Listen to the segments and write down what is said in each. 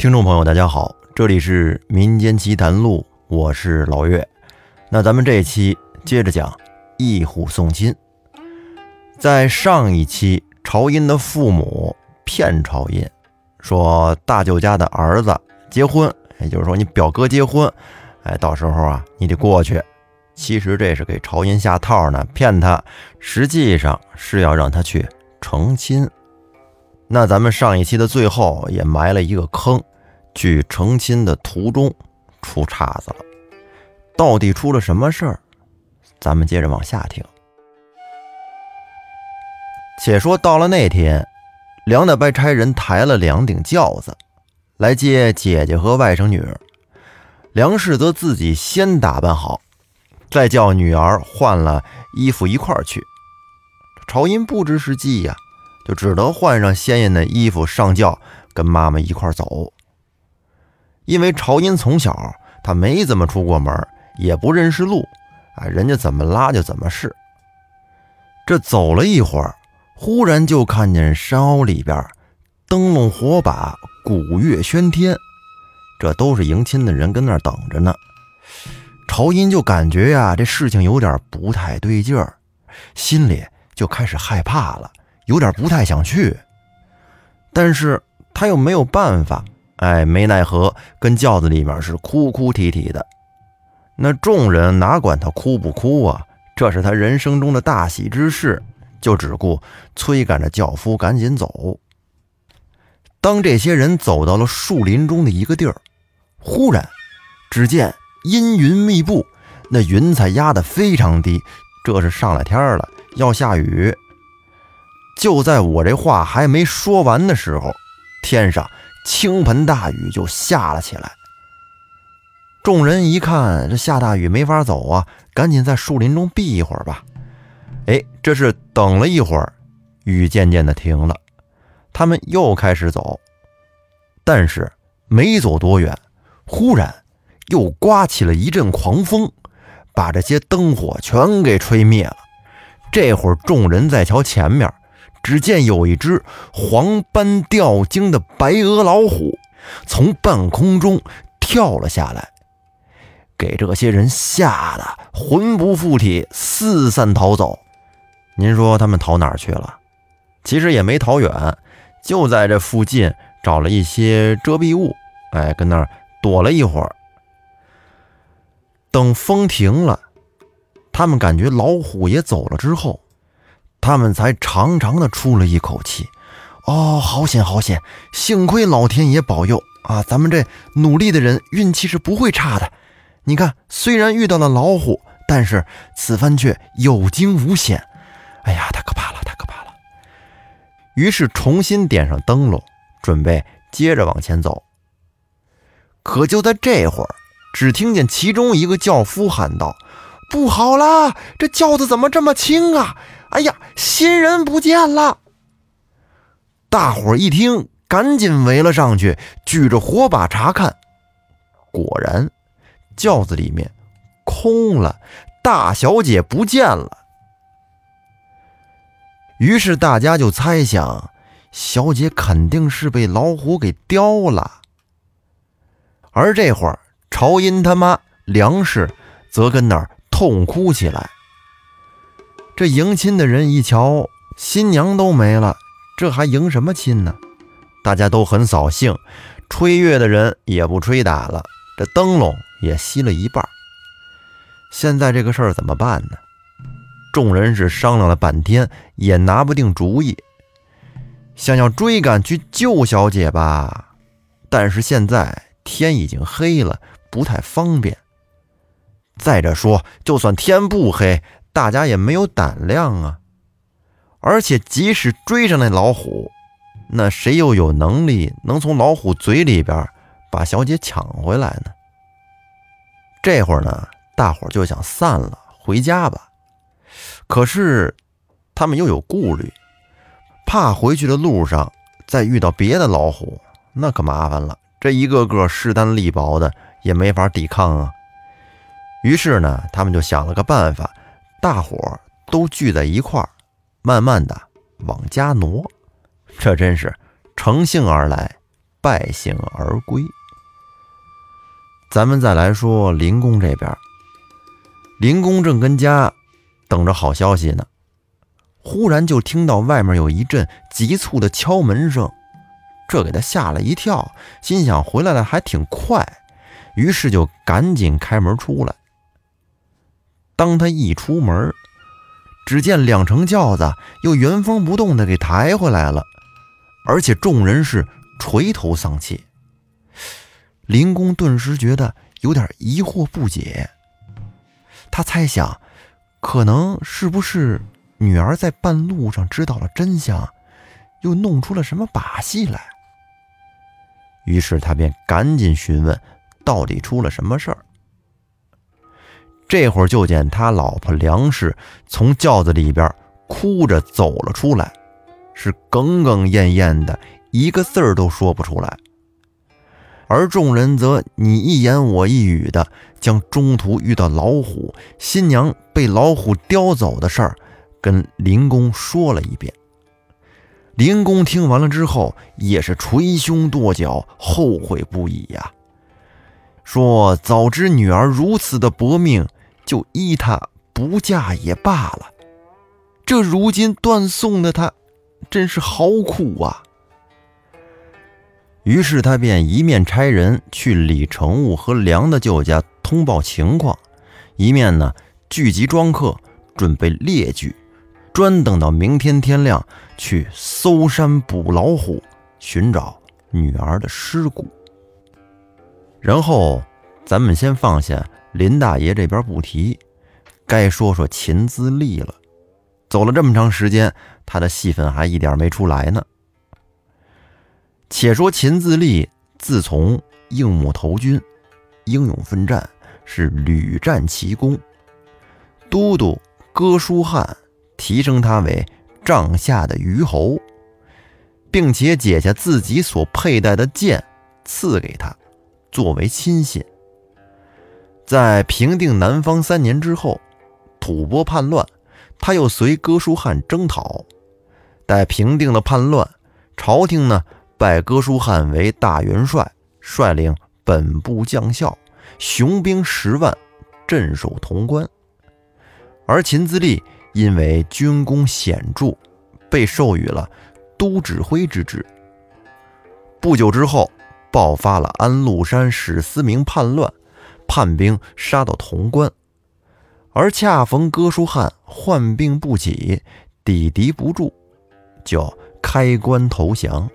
听众朋友，大家好，这里是民间奇谈录，我是老岳。那咱们这一期接着讲一虎送亲。在上一期，朝音的父母骗朝音，说大舅家的儿子结婚，也就是说你表哥结婚，哎，到时候啊你得过去。其实这是给朝音下套呢，骗他，实际上是要让他去成亲。那咱们上一期的最后也埋了一个坑，去成亲的途中出岔子了，到底出了什么事儿？咱们接着往下听。且说到了那天，梁大伯差人抬了两顶轿子来接姐姐和外甥女儿，梁氏则自己先打扮好，再叫女儿换了衣服一块儿去。朝音不知是计呀。就只得换上鲜艳的衣服上轿，跟妈妈一块走。因为朝音从小他没怎么出过门，也不认识路，啊，人家怎么拉就怎么试。这走了一会儿，忽然就看见山坳里边灯笼火把、鼓乐喧天，这都是迎亲的人跟那儿等着呢。朝音就感觉呀，这事情有点不太对劲儿，心里就开始害怕了。有点不太想去，但是他又没有办法，哎，没奈何，跟轿子里面是哭哭啼啼的。那众人哪管他哭不哭啊？这是他人生中的大喜之事，就只顾催赶着轿夫赶紧走。当这些人走到了树林中的一个地儿，忽然只见阴云密布，那云彩压得非常低，这是上了天了，要下雨。就在我这话还没说完的时候，天上倾盆大雨就下了起来。众人一看这下大雨没法走啊，赶紧在树林中避一会儿吧。哎，这是等了一会儿，雨渐渐的停了，他们又开始走。但是没走多远，忽然又刮起了一阵狂风，把这些灯火全给吹灭了。这会儿众人在瞧前面。只见有一只黄斑吊睛的白额老虎从半空中跳了下来，给这些人吓得魂不附体，四散逃走。您说他们逃哪儿去了？其实也没逃远，就在这附近找了一些遮蔽物，哎，跟那儿躲了一会儿。等风停了，他们感觉老虎也走了之后。他们才长长的出了一口气，哦，好险好险！幸亏老天爷保佑啊！咱们这努力的人运气是不会差的。你看，虽然遇到了老虎，但是此番却有惊无险。哎呀，太可怕了，太可怕了！于是重新点上灯笼，准备接着往前走。可就在这会儿，只听见其中一个轿夫喊道：“不好啦！这轿子怎么这么轻啊？”哎呀，新人不见了！大伙一听，赶紧围了上去，举着火把查看。果然，轿子里面空了，大小姐不见了。于是大家就猜想，小姐肯定是被老虎给叼了。而这会儿，朝音他妈梁氏则跟那儿痛哭起来。这迎亲的人一瞧，新娘都没了，这还迎什么亲呢？大家都很扫兴，吹乐的人也不吹打了，这灯笼也熄了一半。现在这个事儿怎么办呢？众人是商量了半天，也拿不定主意。想要追赶去救小姐吧，但是现在天已经黑了，不太方便。再者说，就算天不黑，大家也没有胆量啊！而且即使追上那老虎，那谁又有能力能从老虎嘴里边把小姐抢回来呢？这会儿呢，大伙就想散了，回家吧。可是他们又有顾虑，怕回去的路上再遇到别的老虎，那可麻烦了。这一个个势单力薄的，也没法抵抗啊。于是呢，他们就想了个办法。大伙都聚在一块儿，慢慢的往家挪，这真是乘兴而来，败兴而归。咱们再来说林公这边，林公正跟家等着好消息呢，忽然就听到外面有一阵急促的敲门声，这给他吓了一跳，心想回来的还挺快，于是就赶紧开门出来。当他一出门，只见两乘轿子又原封不动的给抬回来了，而且众人是垂头丧气。林公顿时觉得有点疑惑不解，他猜想，可能是不是女儿在半路上知道了真相，又弄出了什么把戏来？于是他便赶紧询问，到底出了什么事儿。这会儿就见他老婆梁氏从轿子里边哭着走了出来，是哽哽咽咽的，一个字儿都说不出来。而众人则你一言我一语的将中途遇到老虎、新娘被老虎叼走的事儿跟林公说了一遍。林公听完了之后也是捶胸跺脚，后悔不已呀，说早知女儿如此的薄命，就依她不嫁也罢了。这如今断送的她，真是好苦啊。于是他便一面差人去李成武和梁的舅家通报情况，一面呢聚集庄客，准备猎具，专等到明天天亮去搜山捕老虎，寻找女儿的尸骨。然后咱们先放下林大爷这边不提，该说说秦自立了。走了这么长时间，他的戏份还一点没出来呢。且说秦自立自从应募投军，英勇奋战，是屡战奇功。都督哥舒翰提升他为帐下的虞侯，并且解下自己所佩戴的剑赐给他，作为亲信。在平定南方三年之后，吐蕃叛乱，他又随哥舒翰征讨。待平定了叛乱，朝廷呢？拜哥舒翰为大元帅，率领本部将校，雄兵十万，镇守潼关。而秦自立因为军功显著，被授予了都指挥之职。不久之后，爆发了安禄山史思明叛乱，叛兵杀到潼关，而恰逢哥舒翰患病不起，抵敌不住，就开关投降。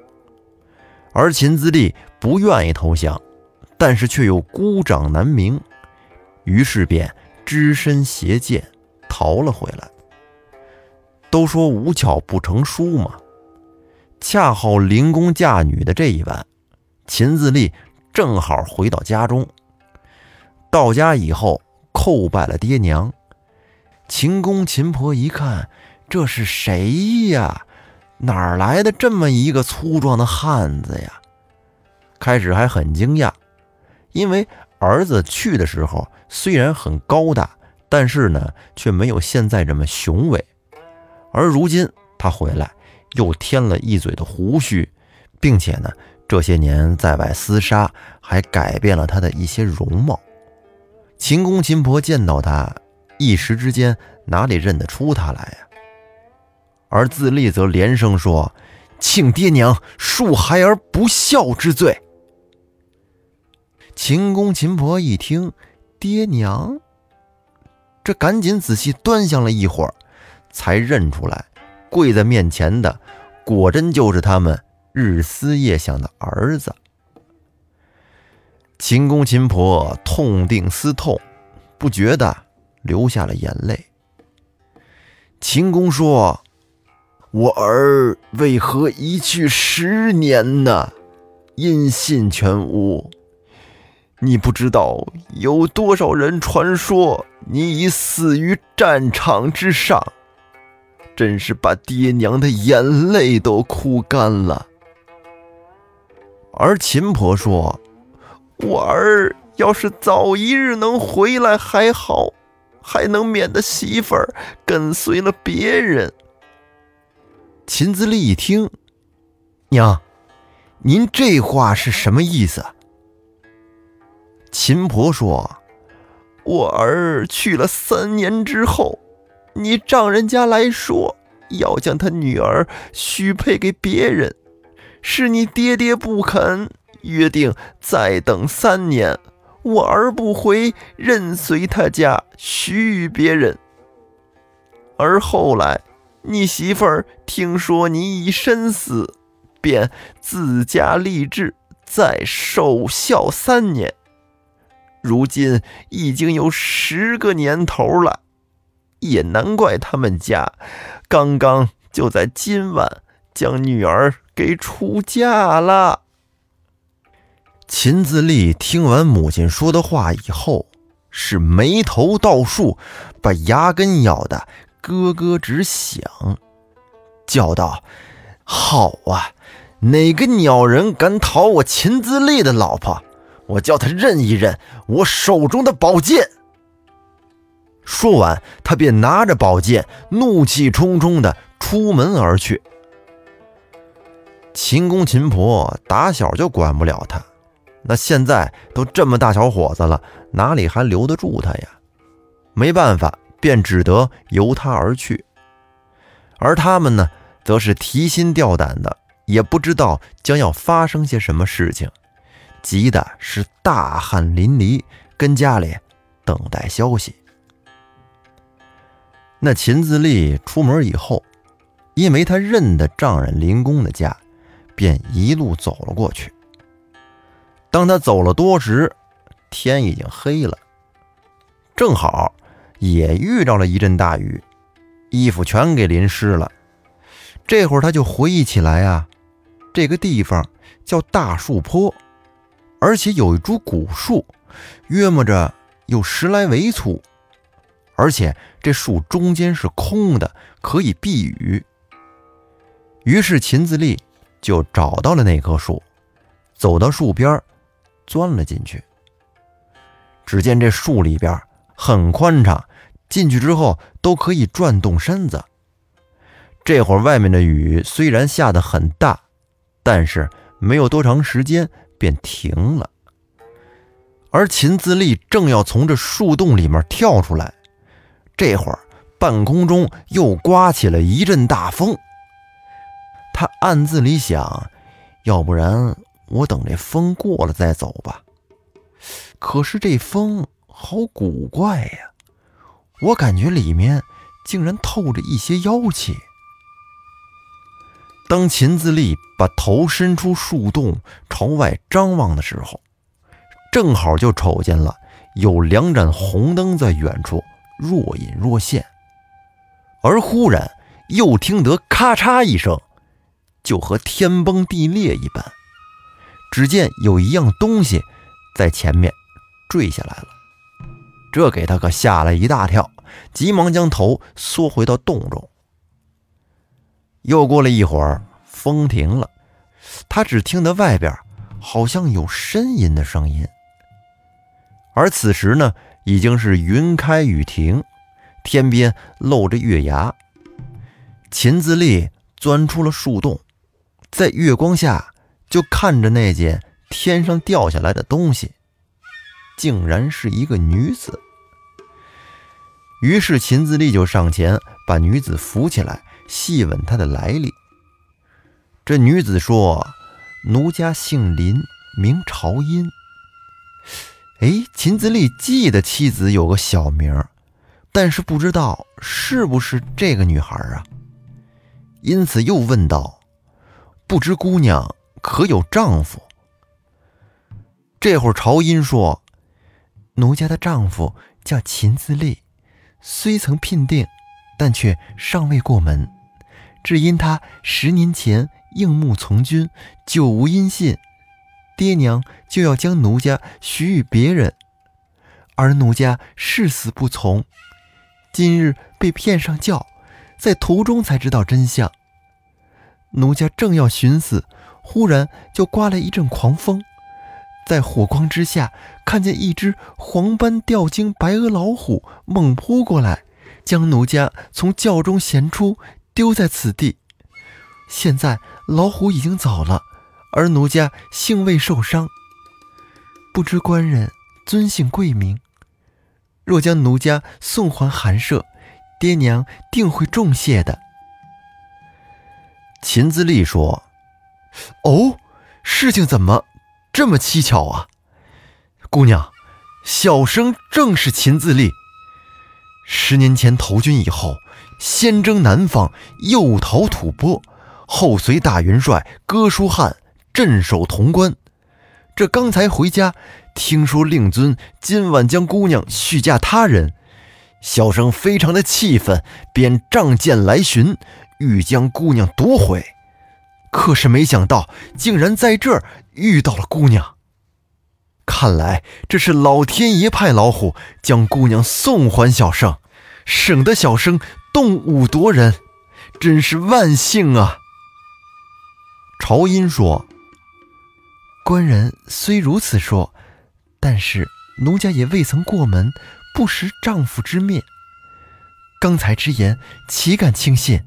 而秦自立不愿意投降，但是却又孤掌难鸣，于是便只身携剑逃了回来。都说无巧不成书嘛，恰好灵公嫁女的这一晚，秦自立正好回到家中。到家以后叩拜了爹娘，秦公秦婆一看，这是谁呀？哪来的这么一个粗壮的汉子呀？开始还很惊讶，因为儿子去的时候虽然很高大，但是呢却没有现在这么雄伟。而如今他回来，又添了一嘴的胡须，并且呢这些年在外厮杀，还改变了他的一些容貌。秦公秦婆见到他，一时之间哪里认得出他来呀？而自立则连声说：“请爹娘恕孩儿不孝之罪。”秦公秦婆一听，爹娘，这赶紧仔细端详了一会儿，才认出来，跪在面前的果真就是他们日思夜想的儿子。秦公秦婆痛定思痛，不觉的流下了眼泪。秦公说。我儿为何一去十年呢？音信全无。你不知道有多少人传说你已死于战场之上，真是把爹娘的眼泪都哭干了。而秦婆说：“我儿要是早一日能回来还好，还能免得媳妇儿跟随了别人。”秦自立一听，娘，您这话是什么意思？”秦婆说：“我儿去了三年之后，你丈人家来说要将他女儿许配给别人，是你爹爹不肯，约定再等三年，我儿不回，任随他家许与别人。而后来，你媳妇儿听说你已身死，便自家立志再守孝三年。”如今已经有十个年头了，也难怪他们家刚刚就在今晚将女儿给出嫁了。秦自立听完母亲说的话以后，是眉头倒竖，把牙根咬得咯咯直响，叫道：“好啊，哪个鸟人敢讨我秦自立的老婆？”我叫他认一认我手中的宝剑。说完，他便拿着宝剑，怒气冲冲地出门而去。秦公秦婆打小就管不了他，那现在都这么大小伙子了，哪里还留得住他呀？没办法，便只得由他而去。而他们呢，则是提心吊胆的，也不知道将要发生些什么事情。急的是大汗淋漓，跟家里等待消息。那秦自立出门以后，因为他认得丈人林公的家，便一路走了过去。当他走了多时，天已经黑了，正好也遇着了一阵大雨，衣服全给淋湿了。这会儿他就回忆起来啊，这个地方叫大树坡。而且有一株古树，约摸着有十来围粗，而且这树中间是空的，可以避雨。于是秦自立就找到了那棵树，走到树边，钻了进去。只见这树里边很宽敞，进去之后都可以转动身子。这会儿外面的雨虽然下得很大，但是没有多长时间。便停了，而秦自立正要从这树洞里面跳出来，这会儿半空中又刮起了一阵大风。他暗自里想：要不然我等这风过了再走吧。可是这风好古怪呀，我感觉里面竟然透着一些妖气。当秦自立把头伸出树洞朝外张望的时候，正好就瞅见了有两盏红灯在远处若隐若现，而忽然又听得咔嚓一声，就和天崩地裂一般。只见有一样东西在前面坠下来了，这给他可吓了一大跳，急忙将头缩回到洞中。又过了一会儿，风停了，他只听得外边好像有呻吟的声音。而此时呢，已经是云开雨停，天边露着月牙。秦自立钻出了树洞，在月光下就看着那件天上掉下来的东西，竟然是一个女子。于是秦自立就上前把女子扶起来。细问她的来历，这女子说：“奴家姓林，名朝音。”哎，秦自立记得妻子有个小名，但是不知道是不是这个女孩啊，因此又问道：“不知姑娘可有丈夫？”这会儿朝音说：“奴家的丈夫叫秦自立，虽曾聘定，但却尚未过门。”只因他十年前应募从军，久无音信，爹娘就要将奴家许与别人，而奴家誓死不从。今日被骗上轿，在途中才知道真相。奴家正要寻死，忽然就刮来一阵狂风，在火光之下，看见一只黄斑吊睛白额老虎猛扑过来，将奴家从轿中衔出。丢在此地，现在老虎已经走了，而奴家幸未受伤。不知官人尊姓贵名？若将奴家送还寒舍，爹娘定会重谢的。秦自立说：“哦，事情怎么这么蹊跷啊？姑娘，小生正是秦自立。十年前投军以后，先征南方，又讨吐蕃，后随大元帅哥舒翰镇守潼关。这刚才回家，听说令尊今晚将姑娘许嫁他人，小生非常的气愤，便仗剑来寻。”欲将姑娘夺回，可是没想到竟然在这儿遇到了姑娘。看来这是老天爷派老虎将姑娘送还小生，省得小生动武夺人，真是万幸啊！朝音说：“官人虽如此说，但是奴家也未曾过门，不识丈夫之面。刚才之言，岂敢轻信？”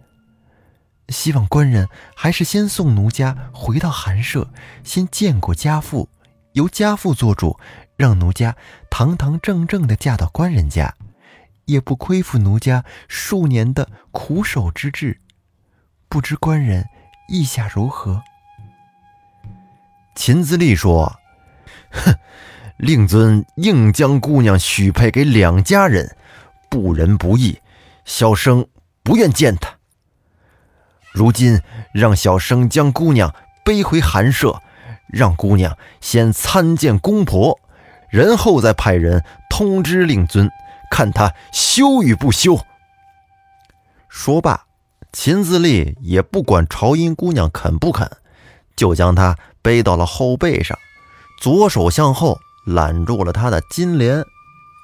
希望官人还是先送奴家回到寒舍，先见过家父，由家父做主，让奴家堂堂正正的嫁到官人家，也不亏负奴家数年的苦守之志。不知官人意下如何？秦自立说：“哼，令尊硬将姑娘许配给两家人，不仁不义，小生不愿见他。”如今让小生将姑娘背回寒舍，让姑娘先参见公婆，然后再派人通知令尊，看他休与不休。说罢，秦自立也不管朝音姑娘肯不肯，就将她背到了后背上，左手向后揽住了她的金莲，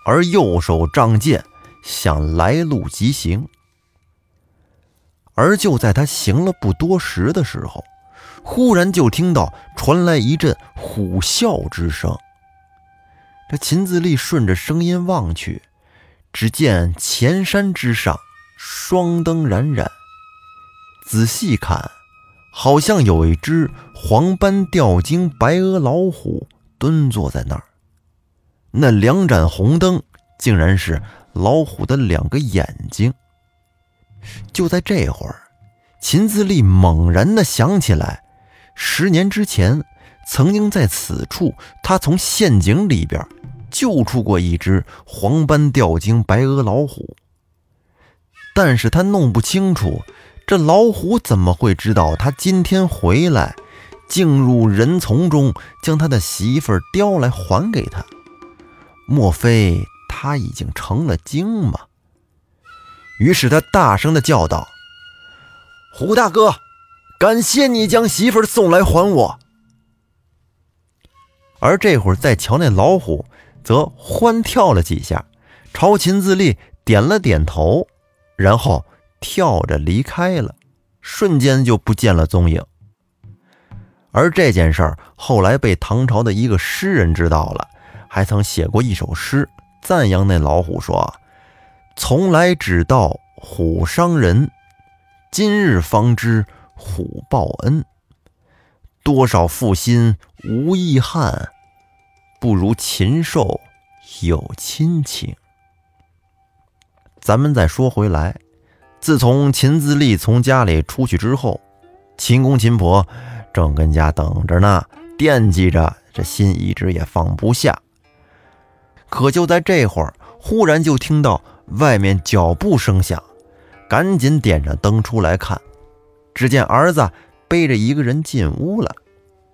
而右手仗剑向来路疾行。而就在他行了不多时的时候，忽然就听到传来一阵虎啸之声。这秦自立顺着声音望去，只见前山之上双灯冉冉，仔细看，好像有一只黄斑吊睛白额老虎蹲坐在那儿。那两盏红灯竟然是老虎的两个眼睛。就在这会儿，秦自立猛然的想起来，十年之前曾经在此处，他从陷阱里边救出过一只黄斑吊睛白额老虎。但是他弄不清楚，这老虎怎么会知道他今天回来，进入人丛中将他的媳妇叼来还给他？莫非他已经成了精吗？于是他大声的叫道：“胡大哥，感谢你将媳妇送来还我。”而这会儿再瞧那老虎，则欢跳了几下，朝秦自立点了点头，然后跳着离开了，瞬间就不见了踪影。而这件事儿后来被唐朝的一个诗人知道了，还曾写过一首诗赞扬那老虎，说。从来只道虎伤人，今日方知虎报恩。多少负心无义汉，不如禽兽有亲情。咱们再说回来，自从秦自立从家里出去之后，秦公秦婆正跟家等着呢，惦记着，这心一直也放不下。可就在这会儿，忽然就听到。外面脚步声响，赶紧点着灯出来看，只见儿子背着一个人进屋了，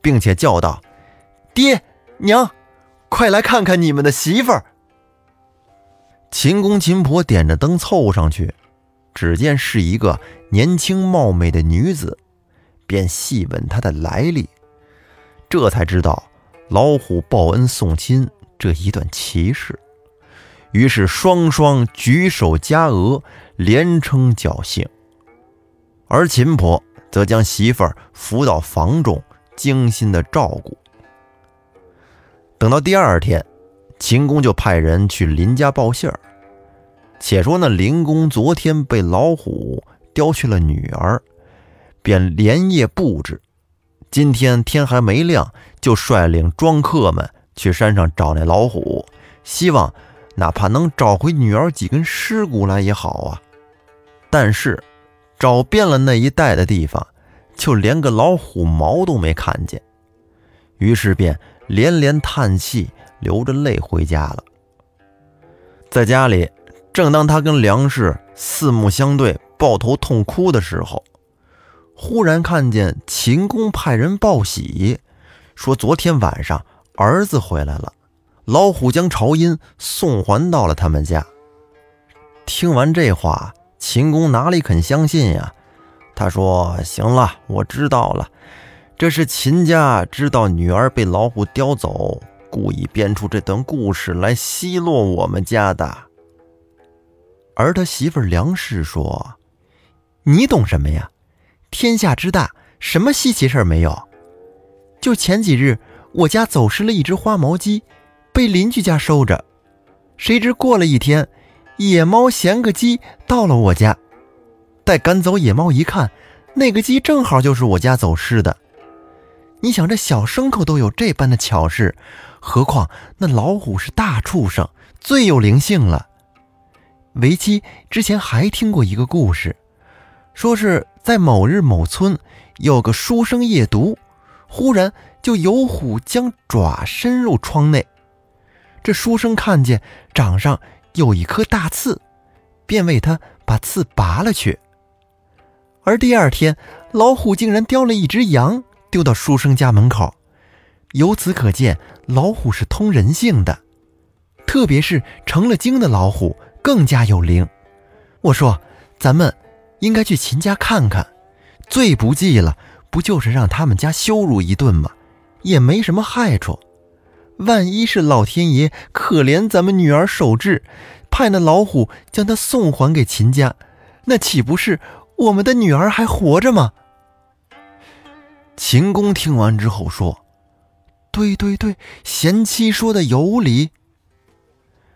并且叫道：“爹娘，快来看看你们的媳妇儿。”秦公秦婆点着灯凑上去，只见是一个年轻貌美的女子，便细问她的来历，这才知道老虎报恩送亲这一段奇事。于是双双举手加额，连称侥幸。而秦婆则将媳妇儿扶到房中，精心的照顾。等到第二天，秦公就派人去林家报信儿。且说那林公昨天被老虎叼去了女儿，便连夜布置，今天天还没亮，就率领庄客们去山上找那老虎，希望哪怕能找回女儿几根尸骨来也好啊。但是找遍了那一带的地方，就连个老虎毛都没看见。于是便连连叹气，流着泪回家了。在家里，正当他跟梁氏四目相对、抱头痛哭的时候，忽然看见秦公派人报喜，说昨天晚上儿子回来了，老虎将朝音送还到了他们家。听完这话，秦公哪里肯相信呀？他说：“行了，我知道了，这是秦家知道女儿被老虎叼走，故意编出这段故事来奚落我们家的。”而他媳妇梁氏说：“你懂什么呀？”天下之大，什么稀奇事儿没有？就前几日，我家走失了一只花毛鸡，被邻居家收着。谁知过了一天，野猫衔个鸡到了我家，待赶走野猫一看，那个鸡正好就是我家走失的。你想，这小牲口都有这般的巧事，何况那老虎是大畜生，最有灵性了。为妻之前还听过一个故事。说是在某日某村有个书生夜读，忽然就有虎将爪伸入窗内。这书生看见掌上有一颗大刺，便为他把刺拔了去。而第二天，老虎竟然叼了一只羊丢到书生家门口。由此可见，老虎是通人性的，特别是成了精的老虎更加有灵。我说，咱们。应该去秦家看看，最不济了，不就是让他们家羞辱一顿吗？也没什么害处。万一是老天爷可怜咱们女儿守志，派那老虎将她送还给秦家，那岂不是我们的女儿还活着吗？秦公听完之后说：“对对对，贤妻说的有理。”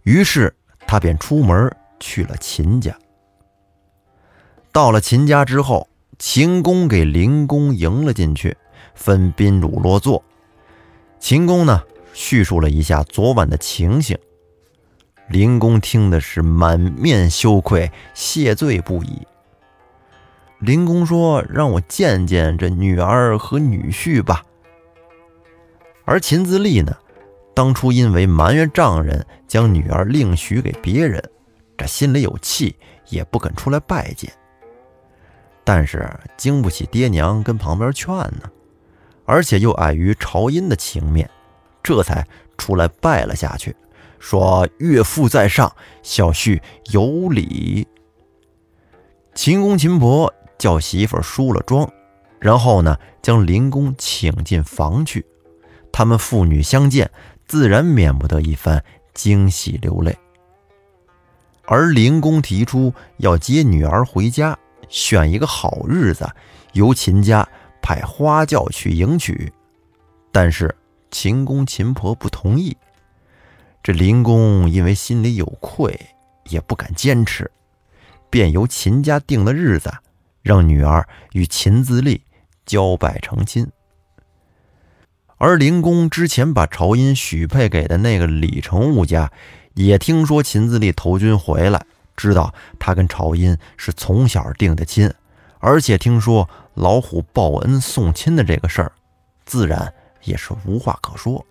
于是他便出门去了秦家。到了秦家之后，秦公给灵公迎了进去，分宾主落座。秦公呢，叙述了一下昨晚的情形。林公听的是满面羞愧，谢罪不已。林公说：“让我见见这女儿和女婿吧。”而秦自立呢，当初因为埋怨丈人将女儿另许给别人，这心里有气，也不肯出来拜见。但是经不起爹娘跟旁边劝呢，而且又碍于朝音的情面，这才出来拜了下去，说岳父在上，小婿有礼。秦公秦婆叫媳妇梳了妆，然后呢，将林公请进房去。他们父女相见，自然免不得一番惊喜流泪。而林公提出要接女儿回家。选一个好日子，由秦家派花轿去迎娶，但是秦公秦婆不同意。这林公因为心里有愧，也不敢坚持，便由秦家定了日子，让女儿与秦自立交拜成亲。而林公之前把朝音许配给的那个李成武家，也听说秦自立投军回来。知道他跟朝音是从小定的亲，而且听说老虎报恩送亲的这个事儿，自然也是无话可说。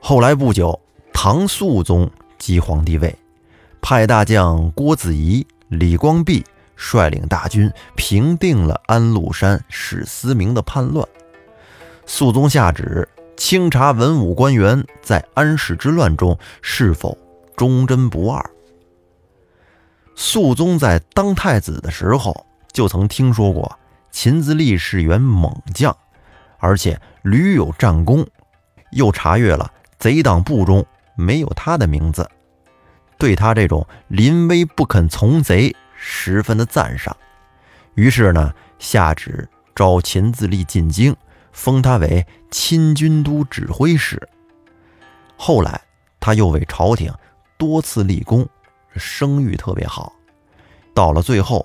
后来不久，唐肃宗即皇帝位，派大将郭子仪、李光弼率领大军平定了安禄山、史思明的叛乱。肃宗下旨清查文武官员在安史之乱中是否忠贞不二。肃宗在当太子的时候，就曾听说过秦自立是员猛将，而且屡有战功，又查阅了贼党部中没有他的名字，对他这种临危不肯从贼十分的赞赏。于是呢，下旨召秦自立进京，封他为亲军都指挥使。后来他又为朝廷多次立功。声誉特别好，到了最后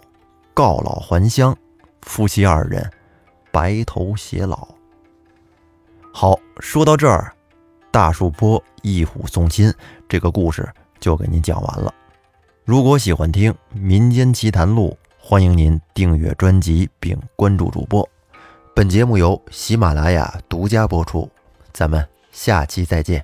告老还乡，夫妻二人白头偕老。好，说到这儿，大树坡一虎送亲这个故事就给您讲完了。如果喜欢听《民间奇谈录》，欢迎您订阅专辑并关注主播。本节目由喜马拉雅独家播出，咱们下期再见。